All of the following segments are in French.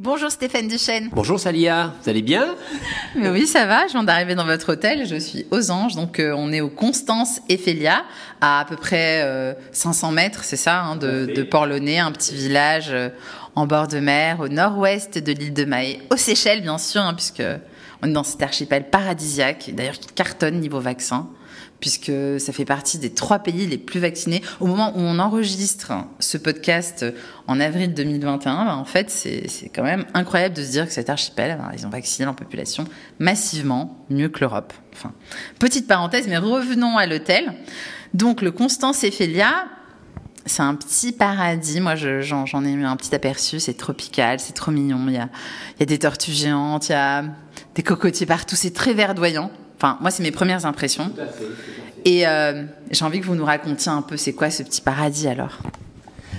Bonjour Stéphane Duchesne. Bonjour Salia, vous allez bien? Mais Oui, ça va. Je viens d'arriver dans votre hôtel. Je suis aux Anges, donc euh, on est au Constance Ephelia, à à peu près 500 euh, mètres, c'est ça, hein, de, de Port-Launay, un petit village euh, en bord de mer, au nord-ouest de l'île de Mahé, aux Seychelles bien sûr, hein, puisque on est dans cet archipel paradisiaque, d'ailleurs qui cartonne niveau vaccin puisque ça fait partie des trois pays les plus vaccinés. Au moment où on enregistre ce podcast en avril 2021, ben, en fait, c'est quand même incroyable de se dire que cet archipel, ben, ils ont vacciné leur population massivement, mieux que l'Europe. Enfin, petite parenthèse, mais revenons à l'hôtel. Donc, le Constance Ephelia, c'est un petit paradis. Moi, j'en ai eu un petit aperçu. C'est tropical, c'est trop mignon. Il y, a, il y a des tortues géantes, il y a des cocotiers partout. C'est très verdoyant. Enfin, moi, c'est mes premières impressions. Et euh, j'ai envie que vous nous racontiez un peu, c'est quoi ce petit paradis alors?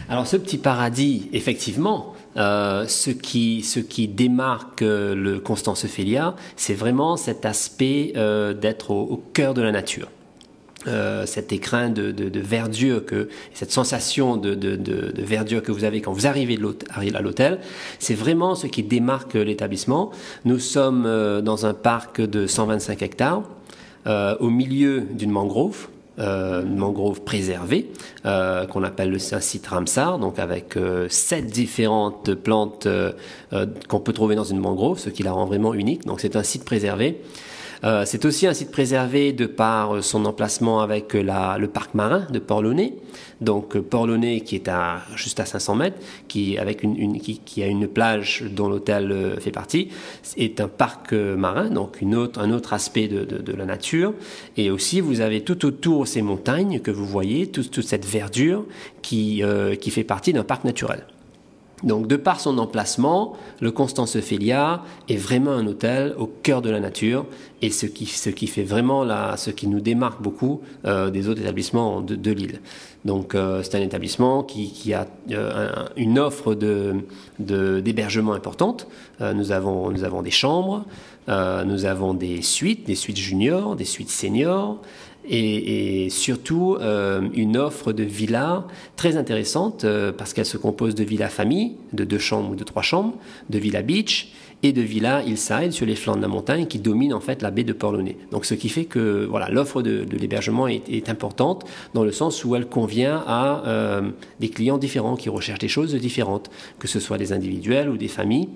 Alors, ce petit paradis, effectivement, euh, ce, qui, ce qui démarque euh, le Constance Ophélia, c'est vraiment cet aspect d'être au, cœur de la nature. Cet écrin de, verdure, que, cette sensation de, verdure que vous avez quand vous arrivez à l'hôtel, c'est vraiment ce qui démarque l'établissement. Nous sommes dans un parc de 125 hectares. Euh, au milieu d'une mangrove. Euh, une mangrove préservée euh, qu'on appelle le site Ramsar, donc avec sept différentes plantes qu'on peut trouver dans une mangrove, ce qui la rend vraiment unique. Donc c'est un site préservé. C'est aussi un site préservé de par son emplacement avec le parc marin de Port-Launay. Donc euh, Port-Launay qui est à juste à 500 mètres, qui avec une, qui, a une plage dont l'hôtel euh, fait partie, est un parc euh, marin, donc une autre, un autre aspect de, de, la nature. Et aussi vous avez tout autour ces montagnes que vous voyez, toute, cette verdure qui, qui fait partie d'un parc naturel. Donc, de par son emplacement, le Constance Ophélia est vraiment un hôtel au cœur de la nature et ce qui, ce qui fait vraiment la, ce qui nous démarque beaucoup euh, des autres établissements de, l'île. Donc, euh, c'est un établissement qui, qui a euh, une offre de, d'hébergement importante. nous, avons, nous avons des chambres, nous avons des suites, des suites juniors, des suites seniors et, surtout euh, une offre de villas très intéressante euh, parce qu'elle se compose de villas famille, de deux chambres ou de trois chambres, de villas beach et de villas hillside sur les flancs de la montagne qui dominent en fait la baie de Port-Launay. Donc ce qui fait que voilà l'offre de, l'hébergement est, importante dans le sens où elle convient à euh, des clients différents qui recherchent des choses différentes, que ce soit des individuels ou des familles.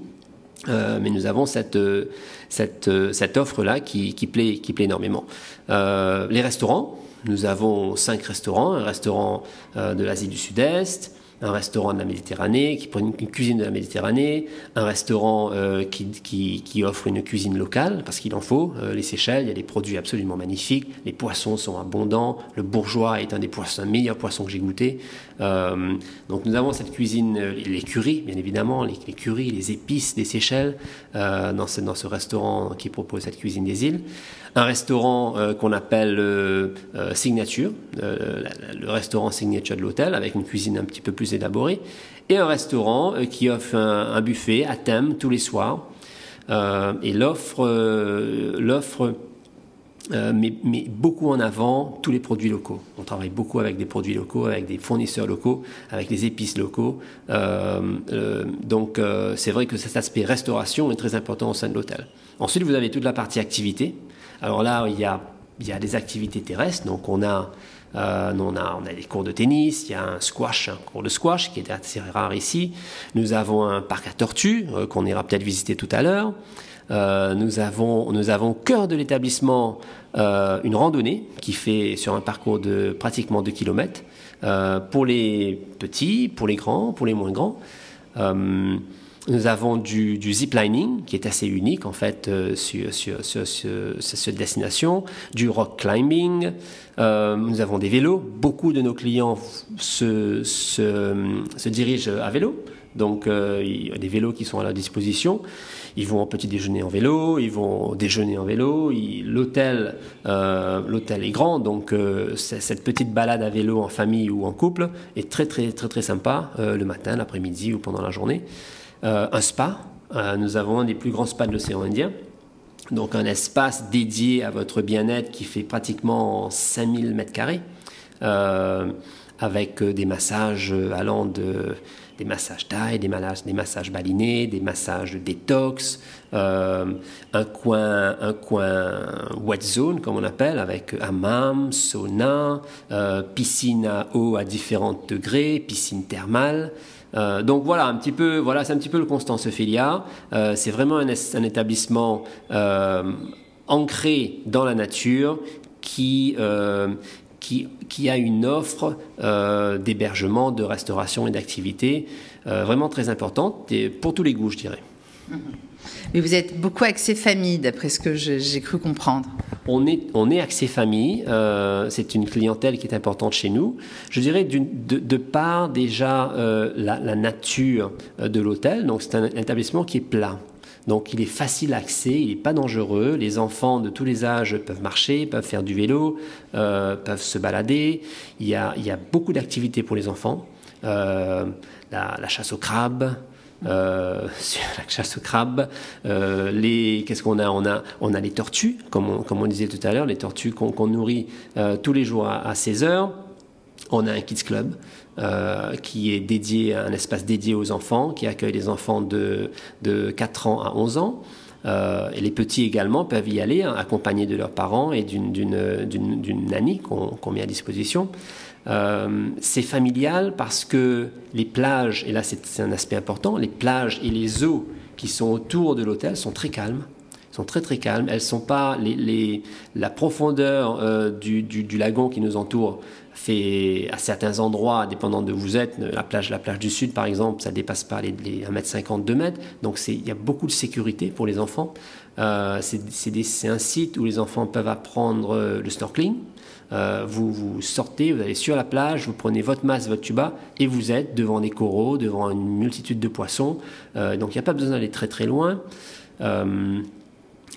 Euh, mais nous avons cette, euh, cette, euh, cette offre-là qui, qui, plaît, qui plaît énormément. les restaurants, nous avons cinq restaurants, un restaurant de l'Asie du Sud-Est, un restaurant de la Méditerranée qui prend une, cuisine de la Méditerranée, un restaurant euh, qui, offre une cuisine locale, parce qu'il en faut. Euh, les Seychelles, il y a des produits absolument magnifiques, les poissons sont abondants, le bourgeois est un des poissons, meilleur que j'ai goûté. Euh, donc nous avons cette cuisine, les curries, bien évidemment, les, les les épices des Seychelles, dans ce, dans ce restaurant qui propose cette cuisine des îles. Un restaurant qu'on appelle Signature, le restaurant Signature de l'hôtel, avec une cuisine un petit peu plus élaboré, et un restaurant euh, qui offre un, buffet à thème tous les soirs. Euh, et l'offre, euh, l'offre met, beaucoup en avant tous les produits locaux. On travaille beaucoup avec des produits locaux, avec des fournisseurs locaux, avec des épices locaux. donc c'est vrai que cet aspect restauration est très important au sein de l'hôtel. Ensuite, vous avez toute la partie activité. Alors là, il y a, des activités terrestres. Donc on a euh, on, a, on a des cours de tennis, il y a un squash, un cours de squash qui est assez rare ici. Nous avons un parc à tortues euh, qu'on ira peut-être visiter tout à l'heure. Euh, nous avons, nous avons au cœur de l'établissement une randonnée qui fait sur un parcours de pratiquement 2 km pour les petits, pour les grands, pour les moins grands. Nous avons du, du ziplining, qui est assez unique en fait euh, sur, sur, sur, sur, cette destination, du rock climbing, euh, nous avons des vélos. Beaucoup de nos clients se, se, se dirigent à vélo, donc euh, il y a des vélos qui sont à leur disposition. Ils vont en petit déjeuner en vélo, ils vont déjeuner en vélo. L'hôtel, euh, l'hôtel est grand, donc euh, cette petite balade à vélo en famille ou en couple est très très très très sympa euh, le matin, l'après-midi ou pendant la journée. Euh, un spa. Euh, nous avons un des plus grands spas de l'océan Indien. Donc un espace dédié à votre bien-être qui fait pratiquement 5000 mètres carrés, euh, avec des massages allant de des massages thaï, des, massages balinés, des massages détox, euh, un coin, un coin wet zone comme on appelle, avec hammam, sauna, euh, piscine à eau à différents degrés, piscine thermale. Euh, donc voilà un petit peu, voilà c'est un petit peu le Constance Ophélia. c'est vraiment un établissement ancré dans la nature qui qui, a une offre d'hébergement, de restauration et d'activité vraiment très importante, et pour tous les goûts, je dirais. Mm-hmm. Mais vous êtes beaucoup axé famille, d'après ce que j'ai cru comprendre. On est, on est axé famille. Euh, c'est une clientèle qui est importante chez nous. Je dirais de, de, part déjà euh, la, nature euh, de l'hôtel. Donc c'est un, établissement qui est plat. Donc il est facile à accès, il n'est pas dangereux. Les enfants de tous les âges peuvent marcher, peuvent faire du vélo, peuvent se balader. Il y a, il y a beaucoup d'activités pour les enfants. la, la, chasse au crabe, euh, sur la chasse au crabe. Euh, les, qu'est-ce qu'on a? On a, on a les tortues, comme on, comme on disait tout à l'heure, les tortues qu'on, nourrit euh, tous les jours à, 16 heures. On a un Kids Club qui est dédié, un espace dédié aux enfants, qui accueille les enfants de, de 4 ans à 11 ans. Et les petits également peuvent y aller, hein, accompagnés de leurs parents et d'une, nanny qu'on, qu'on met à disposition. Euh, c'est familial parce que les plages, et là c'est un aspect important, les plages et les eaux qui sont autour de l'hôtel sont très calmes sont très très calmes. Elles sont pas les, la profondeur euh, du, du, lagon qui nous entoure fait à certains endroits, dépendant de où vous êtes, la plage, la plage du sud par exemple, ça dépasse pas les, les 1m50, 2 mètres. Donc il y a beaucoup de sécurité pour les enfants. Euh, c'est un site où les enfants peuvent apprendre le snorkeling. Euh, vous, vous sortez, vous allez sur la plage, vous prenez votre masse, votre tuba, et vous êtes devant des coraux, devant une multitude de poissons. Euh, donc il n'y a pas besoin d'aller très très loin.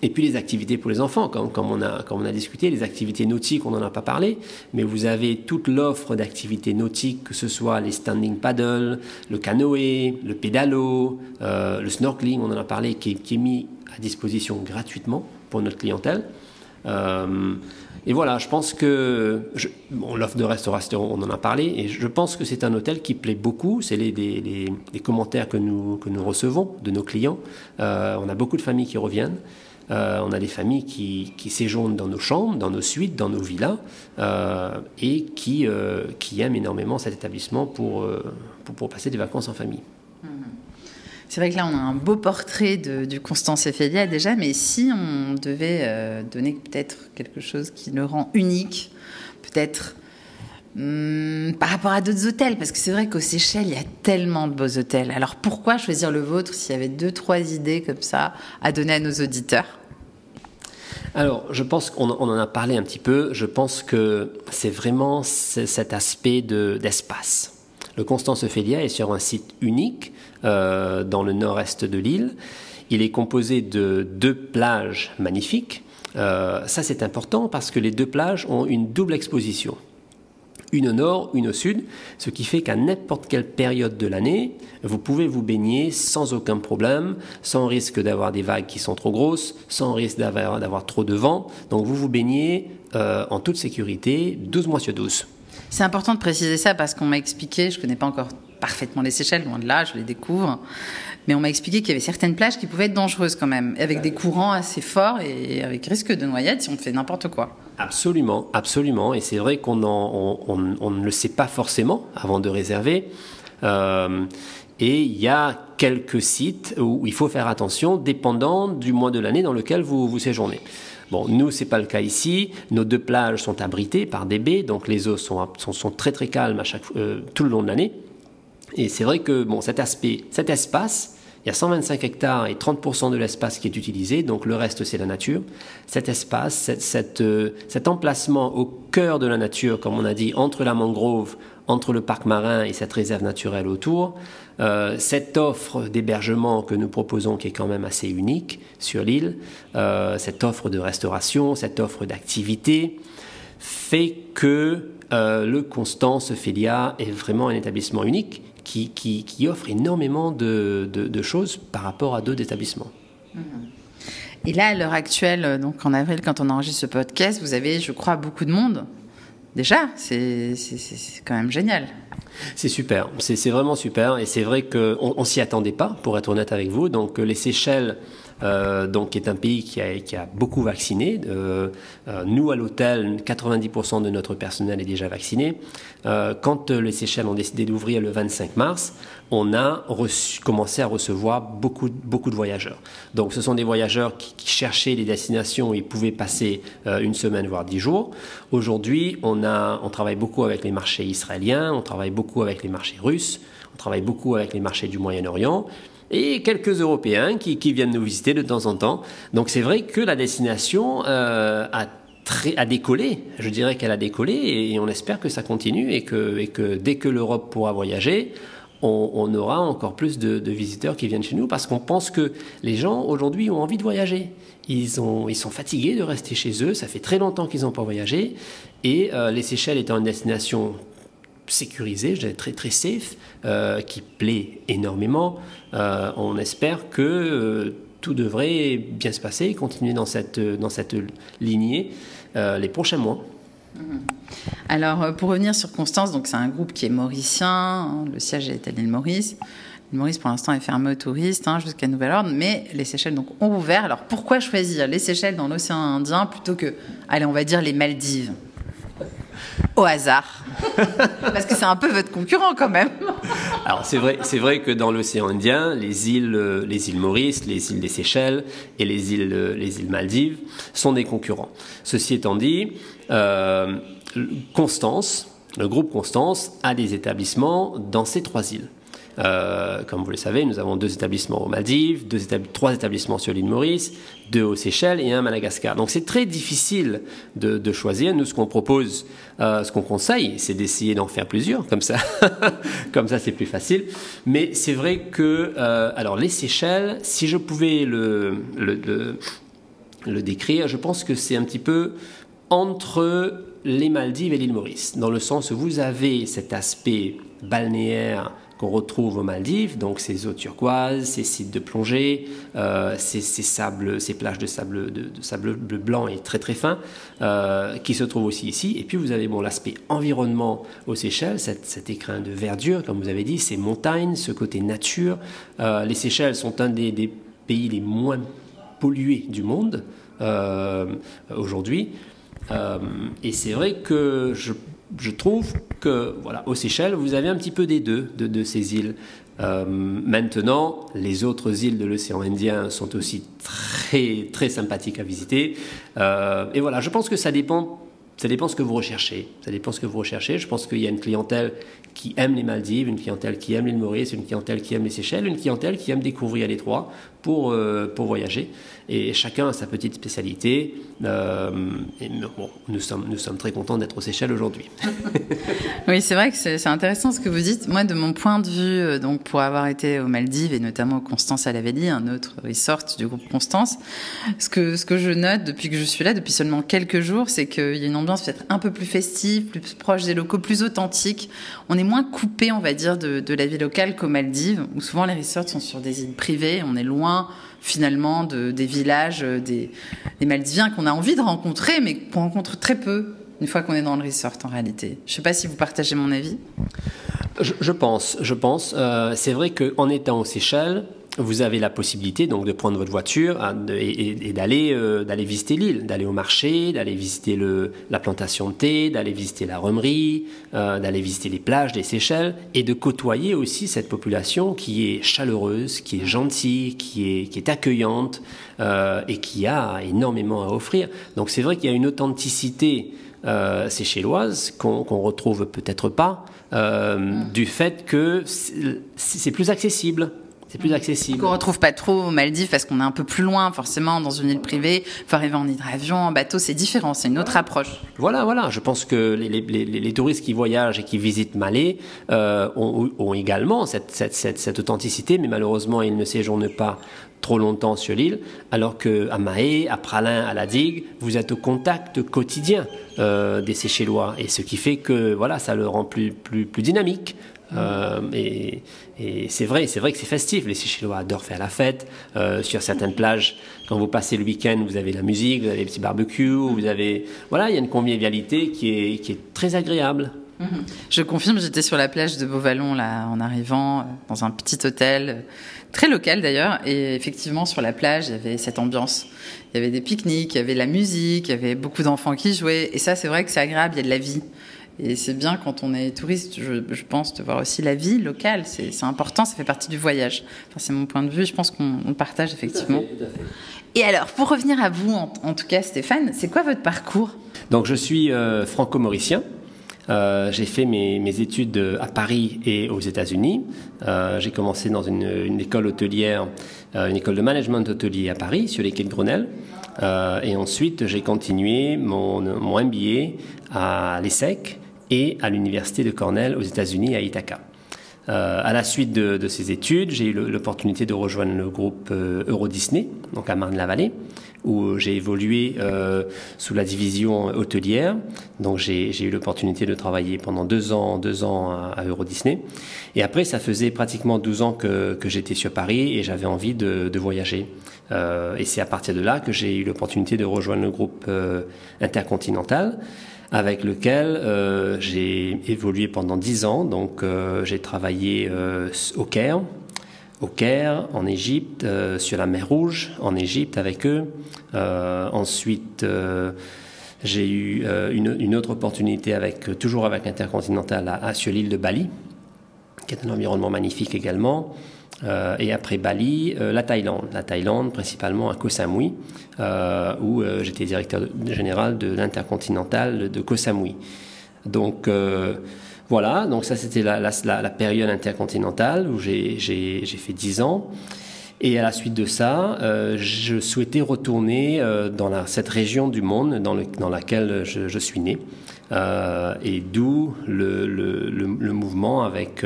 Euh, et puis les activités pour les enfants, comme, on a, comme on a discuté, les activités nautiques, on n'en a pas parlé, mais vous avez toute l'offre d'activités nautiques, que ce soit les standing paddle, le canoë, le pédalo, le snorkeling, on en a parlé, qui, qui, est mis à disposition gratuitement pour notre clientèle. Et voilà, je pense que l'offre de restauration, on en a parlé, et je pense que c'est un hôtel qui plaît beaucoup. C'est les, les, commentaires que nous, que nous recevons de nos clients. Euh, on a beaucoup de familles qui reviennent. Euh, on a des familles qui, séjournent dans nos chambres, dans nos suites, dans nos villas, euh, et qui, qui aiment énormément cet établissement pour, passer des vacances en famille. C'est vrai que là, on a un beau portrait de, du Constance Ephélia déjà, mais si on devait euh, donner peut-être quelque chose qui le rend unique, peut-être hmm, par rapport à d'autres hôtels, parce que c'est vrai qu'aux Seychelles, il y a tellement de beaux hôtels. Alors pourquoi choisir le vôtre s'il y avait deux, trois idées comme ça à donner à nos auditeurs? Alors, je pense qu'on en a parlé un petit peu. Je pense que c'est vraiment cet aspect d'espace. le Constance Ophélia est sur un site unique euh, dans le nord-est de l'île. Il est composé de deux plages magnifiques. Euh, ça, c'est important parce que les deux plages ont une double exposition. Une au nord, une au sud, ce qui fait qu'à n'importe quelle période de l'année, vous pouvez vous baigner sans aucun problème, sans risque d'avoir des vagues qui sont trop grosses, sans risque d'avoir trop de vent. Donc vous vous baignez euh, en toute sécurité 12 mois sur 12. C'est important de préciser ça parce qu'on m'a expliqué, je ne connais pas encore parfaitement les Seychelles, loin de là, je les découvre. Mais on m'a expliqué qu'il y avait certaines plages qui pouvaient être dangereuses quand même, avec des courants assez forts et avec risque de noyade si on fait n'importe quoi. Absolument, absolument. Et c'est vrai qu'on on, ne le sait pas forcément avant de réserver. Euh, et il y a quelques sites où il faut faire attention, dépendant du mois de l'année dans lequel vous, vous séjournez. Bon, nous, c'est pas le cas ici. Nos deux plages sont abritées par des baies, donc les eaux sont, sont, très très calmes à chaque, euh, tout le long de l'année. Et c'est vrai que bon, cet aspect, cet espace, il y a 125 hectares et 30% de l'espace qui est utilisé, donc le reste c'est la nature. Cet espace, euh, cet emplacement au cœur de la nature, comme on a dit, entre la mangrove, entre le parc marin et cette réserve naturelle autour, euh, cette offre d'hébergement que nous proposons, qui est quand même assez unique sur l'île, euh, cette offre de restauration, cette offre d'activité, fait que le Constance Félia est vraiment un établissement unique qui, qui, offre énormément de, de, choses par rapport à d'autres établissements. Et là, à l'heure actuelle, donc en avril, quand on enregistre ce podcast, vous avez, je crois, beaucoup de monde déjà, c'est quand même génial. C'est super, c'est vraiment super et c'est vrai qu'on on, s'y attendait pas, pour être honnête avec vous. Donc les Seychelles euh, donc est un pays qui a, qui beaucoup vacciné. Euh, euh nous, à l'hôtel, 90% de notre personnel est déjà vacciné. Quand les Seychelles ont décidé d'ouvrir le 25 mars, on a commencé à recevoir beaucoup, de voyageurs. Donc ce sont des voyageurs qui, qui cherchaient des destinations où ils pouvaient passer une semaine, voire dix jours. Aujourd'hui, on travaille beaucoup avec les marchés israéliens, on travaille beaucoup avec les marchés russes, on travaille beaucoup avec les marchés du Moyen-Orient et quelques Européens qui, viennent nous visiter de temps en temps. Donc c'est vrai que la destination euh, a, décollé. Je dirais qu'elle a décollé et on espère que ça continue et que, dès que l'Europe pourra voyager, on, aura encore plus de, visiteurs qui viennent chez nous parce qu'on pense que les gens aujourd'hui ont envie de voyager. Ils sont fatigués de rester chez eux, ça fait très longtemps qu'ils n'ont pas voyagé et euh, les Seychelles étant une destination sécurisé, très très safe, euh, qui plaît énormément. Euh, on espère que euh, tout devrait bien se passer et continuer dans cette, dans cette lignée les prochains mois. Mhm. Alors, pour revenir sur Constance, c'est un groupe qui est mauricien, hein, le siège est à l'île Maurice. L'île Maurice, pour l'instant, est fermée aux touristes hein, jusqu'à nouvel ordre, mais les Seychelles donc, ont ouvert. Alors, pourquoi choisir les Seychelles dans l'océan Indien plutôt que, allez, on va dire les Maldives? Au hasard Parce que c'est un peu votre concurrent quand même. Alors c'est vrai, c'est vrai que dans l'océan Indien, les îles, euh, les îles Maurice, les îles des Seychelles et les îles, euh, les îles Maldives sont des concurrents. Ceci étant dit, euh, Constance, le groupe Constance a des établissements dans ces trois îles. Euh, comme vous le savez, nous avons deux établissements aux Maldives, trois établissements sur l'île Maurice, deux aux Seychelles et un à Madagascar. Donc c'est très difficile de, choisir. Nous, ce qu'on propose, euh, ce qu'on conseille, c'est d'essayer d'en faire plusieurs, comme ça, comme ça c'est plus facile. Mais c'est vrai que, euh, alors les Seychelles, si je pouvais le décrire, je pense que c'est un petit peu entre les Maldives et l'île Maurice, dans le sens où vous avez cet aspect balnéaire qu'on retrouve aux Maldives, donc ces eaux turquoises, ces sites de plongée, euh, ces, sables, ces plages de sable, de, sable blanc et très très fin, euh, qui se trouvent aussi ici. Et puis vous avez bon, l'aspect environnement aux Seychelles, cet, écrin de verdure, comme vous avez dit, ces montagnes, ce côté nature. Euh, les Seychelles sont un des, des, pays les moins pollués du monde aujourd'hui. Et c'est vrai que je je trouve que, voilà, aux Seychelles, vous avez un petit peu des deux de, ces îles. Euh, maintenant, les autres îles de l'océan Indien sont aussi très, très sympathiques à visiter. Euh, et voilà, je pense que ça dépend, ça dépend ce que vous recherchez. Ça dépend ce que vous recherchez. Je pense qu'il y a une clientèle qui aime les Maldives, une clientèle qui aime l'île Maurice, une clientèle qui aime les Seychelles, une clientèle qui aime découvrir les trois pour, euh, pour voyager. Et chacun a sa petite spécialité. Euh, bon, nous, sommes, nous sommes très contents d'être aux Seychelles aujourd'hui. oui, c'est vrai que c'est intéressant ce que vous dites. Moi, de mon point de vue, euh, donc pour avoir été aux Maldives et notamment Constance dit, un autre resort du groupe Constance, ce que, ce que je note depuis que je suis là, depuis seulement quelques jours, c'est qu'il y a une ambiance peut-être un peu plus festive, plus proche des locaux, plus authentique. On est moins coupé, on va dire, de, la vie locale qu'aux Maldives, où souvent les resorts sont sur des îles privées, on est loin finalement de, des villages, euh, des, Maldiviens qu'on a envie de rencontrer, mais qu'on rencontre très peu une fois qu'on est dans le resort en réalité. Je ne sais pas si vous partagez mon avis. Je, pense, je pense. Euh, c'est vrai qu'en étant aux Seychelles, vous avez la possibilité donc de prendre votre voiture hein, et, d'aller euh, d'aller visiter l'île, d'aller au marché, d'aller visiter le, la plantation de thé, d'aller visiter la remerie, euh, d'aller visiter les plages des Seychelles et de côtoyer aussi cette population qui est chaleureuse, qui est gentille, qui est qui est accueillante euh, et qui a énormément à offrir. Donc c'est vrai qu'il y a une authenticité euh, séchelloise qu'on qu'on retrouve peut-être pas euh, du fait que c'est plus accessible c'est plus accessible. Qu'on retrouve pas trop aux Maldives parce qu'on est un peu plus loin, forcément, dans une île privée. Il faut arriver en hydravion, en bateau, c'est différent, c'est une autre approche. Voilà, voilà. Je pense que les, les, les, touristes qui voyagent et qui visitent Malais euh, ont, ont, également cette, cette, cette, cette, authenticité, mais malheureusement, ils ne séjournent pas trop longtemps sur l'île, alors que à Mahé, à Pralin, à la digue, vous êtes au contact quotidien euh, des Seychellois, et ce qui fait que voilà, ça le rend plus, plus, plus dynamique, et, c'est vrai, c'est vrai que c'est festif. Les Seychellois adorent faire la fête. sur certaines plages, quand vous passez le week-end, vous avez la musique, vous avez des petits barbecues, vous avez, voilà, il y a une convivialité qui est, très agréable. Mhm. Je confirme, j'étais sur la plage de Beauvallon là en arrivant dans un petit hôtel très local d'ailleurs et effectivement sur la plage il y avait cette ambiance. Il y avait des pique-niques, il y avait la musique, il y avait beaucoup d'enfants qui jouaient et ça c'est vrai que c'est agréable, il y a de la vie. Et c'est bien quand on est touriste, je, pense, de voir aussi la vie locale. C'est important, ça fait partie du voyage. Enfin, c'est mon point de vue, je pense qu'on le partage effectivement. Et alors, pour revenir à vous, en, tout cas Stéphane, c'est quoi votre parcours? Donc je suis euh, franco-mauricien. Euh, j'ai fait mes, mes, études à Paris et aux États-Unis. Euh, j'ai commencé dans une, une école hôtelière, euh, une école de management hôtelier à Paris, sur les quais de Grenelle. Euh, et ensuite, j'ai continué mon, mon MBA à l'ESSEC et à l'université de Cornell aux États-Unis à Ithaca. Euh, à la suite de, de ces études, j'ai eu l'opportunité de rejoindre le groupe euh, Euro Disney, donc à Marne-la-Vallée, où j'ai évolué euh, sous la division hôtelière. Donc j'ai eu l'opportunité de travailler pendant deux ans, deux ans à, Euro Disney. Et après, ça faisait pratiquement 12 ans que, que j'étais sur Paris et j'avais envie de, de voyager. Euh, et c'est à partir de là que j'ai eu l'opportunité de rejoindre le groupe euh, Intercontinental avec lequel euh, j'ai évolué pendant dix ans. Donc euh, j'ai travaillé euh, au Caire, au Caire, en Égypte, sur la mer Rouge, en Égypte avec eux. ensuite, j'ai eu une, autre opportunité avec toujours avec Intercontinental à, sur l'île de Bali, qui est un environnement magnifique également. Euh, et après Bali, euh, la Thaïlande. La Thaïlande, principalement à Koh Samui, euh, où j'étais directeur général de l'intercontinental de Koh Samui. Donc voilà, donc ça c'était la, la, période intercontinentale où j'ai fait 10 ans. Et à la suite de ça, je souhaitais retourner dans la, cette région du monde dans, le, dans laquelle je, je, suis né. et d'où le, le, le, mouvement avec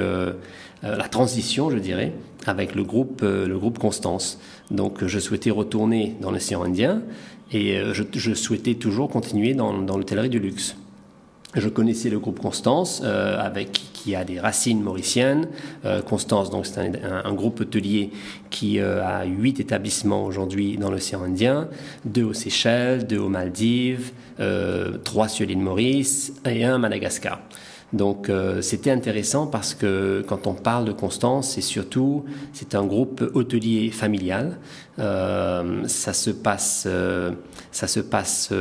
la transition, je dirais, avec le groupe, euh, le groupe Constance. Donc je souhaitais retourner dans l'océan Indien et euh, je, souhaitais toujours continuer dans, dans l'hôtellerie du luxe. Je connaissais le groupe Constance, euh, avec qui a des racines mauriciennes. Constance, donc c'est un, groupe hôtelier qui a huit établissements aujourd'hui dans l'océan Indien, deux aux Seychelles, deux aux Maldives, trois sur l'île Maurice et un à Madagascar. Donc euh, c'était intéressant parce que quand on parle de Constance, c'est surtout c'est un groupe hôtelier familial. Euh, ça se passe, euh, ça se passe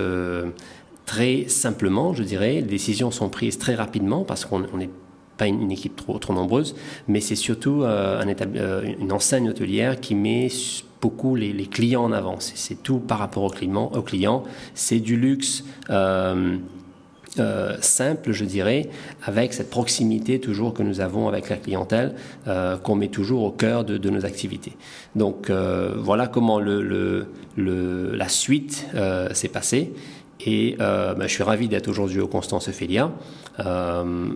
très simplement, je dirais. Les décisions sont prises très rapidement parce qu'on n'est pas une, équipe trop, nombreuse, mais c'est surtout un une enseigne hôtelière qui met beaucoup les, clients en avant. C'est tout par rapport aux clients. Au client. C'est du luxe. Euh, simple, je dirais, avec cette proximité toujours que nous avons avec la clientèle, euh, qu'on met toujours au cœur de, nos activités. Donc euh, voilà comment le, la suite s'est passée. Et ben, je suis ravi d'être aujourd'hui au Constance Ophélia.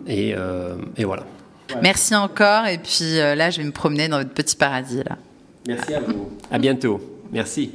Et, et, voilà. Merci encore. Et puis là, je vais me promener dans votre petit paradis. Là. Merci à vous. À bientôt. Merci.